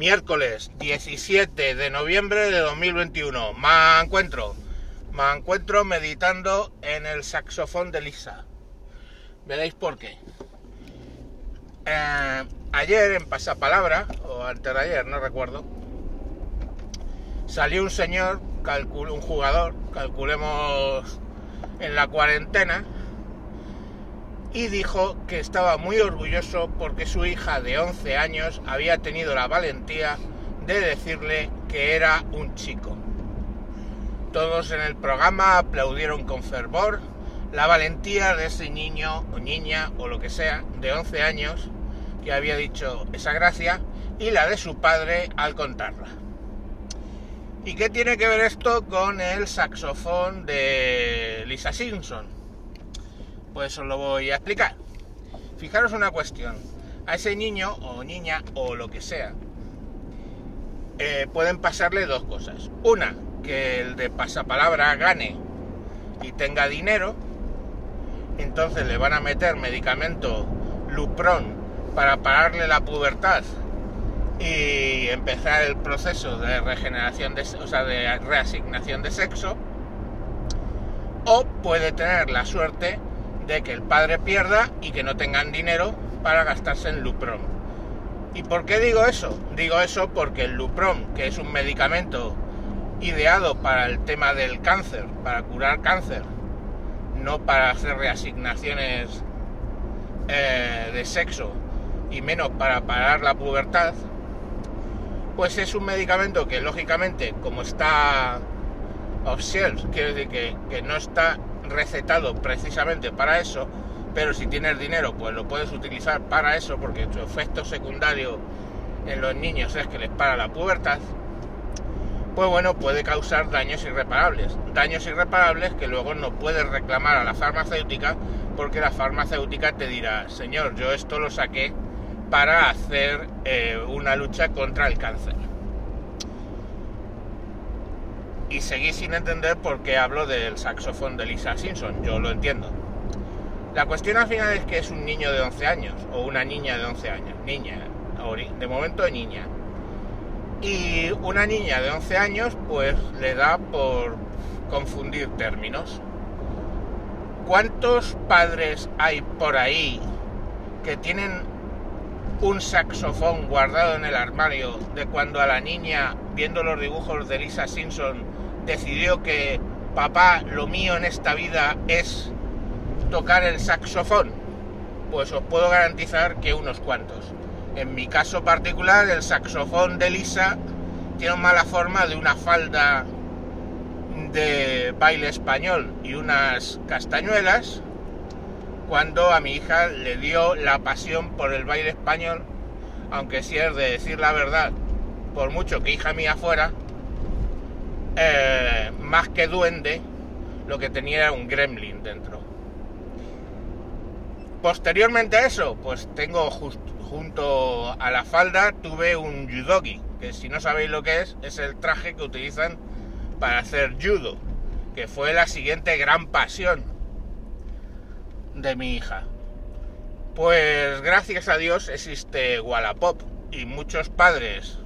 miércoles 17 de noviembre de 2021. Me encuentro, me encuentro meditando en el saxofón de Lisa. Veréis por qué. Eh, ayer en Pasapalabra, o antes de ayer, no recuerdo, salió un señor, un jugador, calculemos en la cuarentena, y dijo que estaba muy orgulloso porque su hija de 11 años había tenido la valentía de decirle que era un chico. Todos en el programa aplaudieron con fervor la valentía de ese niño o niña o lo que sea de 11 años que había dicho esa gracia y la de su padre al contarla. ¿Y qué tiene que ver esto con el saxofón de Lisa Simpson? Pues os lo voy a explicar. Fijaros una cuestión. A ese niño o niña o lo que sea, eh, pueden pasarle dos cosas. Una, que el de pasapalabra gane y tenga dinero. Entonces le van a meter medicamento Lupron para pararle la pubertad y empezar el proceso de regeneración de, o sea, de reasignación de sexo. O puede tener la suerte de que el padre pierda y que no tengan dinero para gastarse en Lupron. ¿Y por qué digo eso? Digo eso porque el Lupron, que es un medicamento ideado para el tema del cáncer, para curar cáncer, no para hacer reasignaciones eh, de sexo y menos para parar la pubertad, pues es un medicamento que lógicamente como está off quiere decir que, que no está recetado precisamente para eso, pero si tienes dinero, pues lo puedes utilizar para eso, porque su efecto secundario en los niños es que les para la pubertad, pues bueno, puede causar daños irreparables. Daños irreparables que luego no puedes reclamar a la farmacéutica, porque la farmacéutica te dirá, señor, yo esto lo saqué para hacer eh, una lucha contra el cáncer y seguí sin entender por qué hablo del saxofón de Lisa Simpson. Yo lo entiendo. La cuestión al final es que es un niño de 11 años o una niña de 11 años. Niña, de momento niña. Y una niña de 11 años pues le da por confundir términos. ¿Cuántos padres hay por ahí que tienen un saxofón guardado en el armario de cuando a la niña, viendo los dibujos de Lisa Simpson, decidió que papá, lo mío en esta vida es tocar el saxofón? Pues os puedo garantizar que unos cuantos. En mi caso particular, el saxofón de Lisa tiene mala forma de una falda de baile español y unas castañuelas cuando a mi hija le dio la pasión por el baile español, aunque si es de decir la verdad, por mucho que hija mía fuera, eh, más que duende, lo que tenía era un gremlin dentro. Posteriormente a eso, pues tengo junto a la falda tuve un judogi, que si no sabéis lo que es, es el traje que utilizan para hacer judo, que fue la siguiente gran pasión de mi hija. Pues gracias a Dios existe Wallapop y muchos padres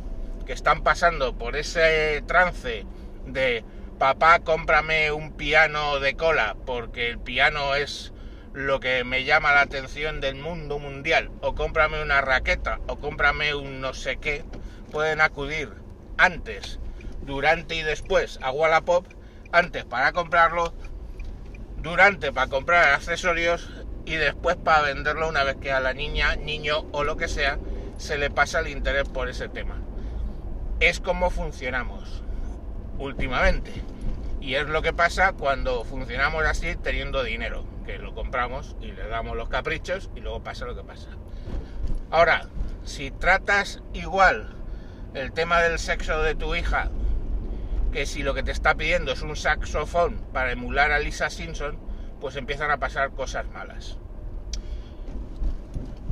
que están pasando por ese trance de papá cómprame un piano de cola porque el piano es lo que me llama la atención del mundo mundial o cómprame una raqueta o cómprame un no sé qué pueden acudir antes durante y después a Wallapop antes para comprarlo durante para comprar accesorios y después para venderlo una vez que a la niña, niño o lo que sea se le pasa el interés por ese tema. Es como funcionamos últimamente. Y es lo que pasa cuando funcionamos así teniendo dinero, que lo compramos y le damos los caprichos y luego pasa lo que pasa. Ahora, si tratas igual el tema del sexo de tu hija, que si lo que te está pidiendo es un saxofón para emular a Lisa Simpson, pues empiezan a pasar cosas malas.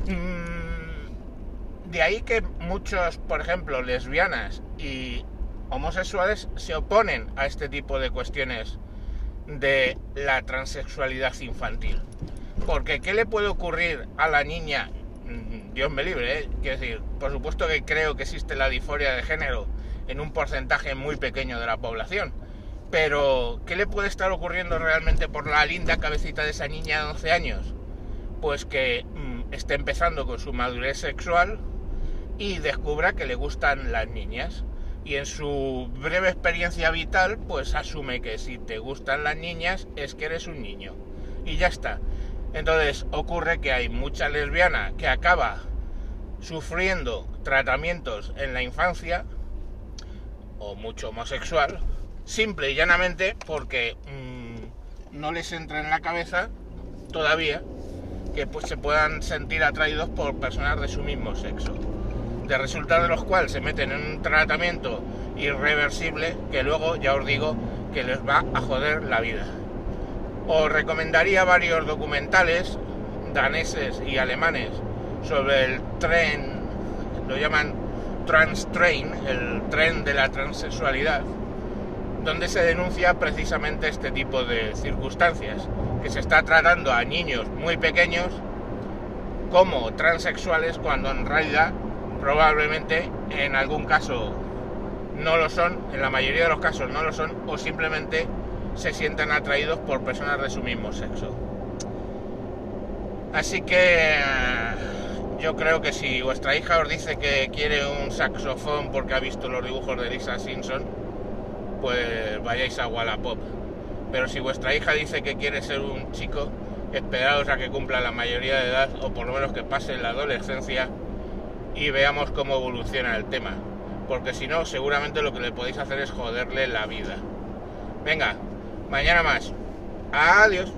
Mm, de ahí que muchos, por ejemplo, lesbianas y homosexuales se oponen a este tipo de cuestiones de la transexualidad infantil. Porque ¿qué le puede ocurrir a la niña mm, Dios me libre, ¿eh? quiero decir, por supuesto que creo que existe la disforia de género en un porcentaje muy pequeño de la población, pero ¿qué le puede estar ocurriendo realmente por la linda cabecita de esa niña de 11 años? Pues que mm, esté empezando con su madurez sexual y descubra que le gustan las niñas. Y en su breve experiencia vital, pues asume que si te gustan las niñas es que eres un niño. Y ya está. Entonces ocurre que hay mucha lesbiana que acaba sufriendo tratamientos en la infancia, o mucho homosexual, simple y llanamente porque mmm, no les entra en la cabeza todavía que pues, se puedan sentir atraídos por personas de su mismo sexo de resultado de los cuales se meten en un tratamiento irreversible que luego, ya os digo, que les va a joder la vida. Os recomendaría varios documentales daneses y alemanes sobre el tren, lo llaman trans train, el tren de la transexualidad, donde se denuncia precisamente este tipo de circunstancias, que se está tratando a niños muy pequeños como transexuales cuando en realidad probablemente en algún caso no lo son, en la mayoría de los casos no lo son, o simplemente se sientan atraídos por personas de su mismo sexo. Así que yo creo que si vuestra hija os dice que quiere un saxofón porque ha visto los dibujos de Lisa Simpson, pues vayáis a Wallapop. Pero si vuestra hija dice que quiere ser un chico, esperaos a que cumpla la mayoría de edad o por lo menos que pase la adolescencia y veamos cómo evoluciona el tema. Porque si no, seguramente lo que le podéis hacer es joderle la vida. Venga, mañana más. Adiós.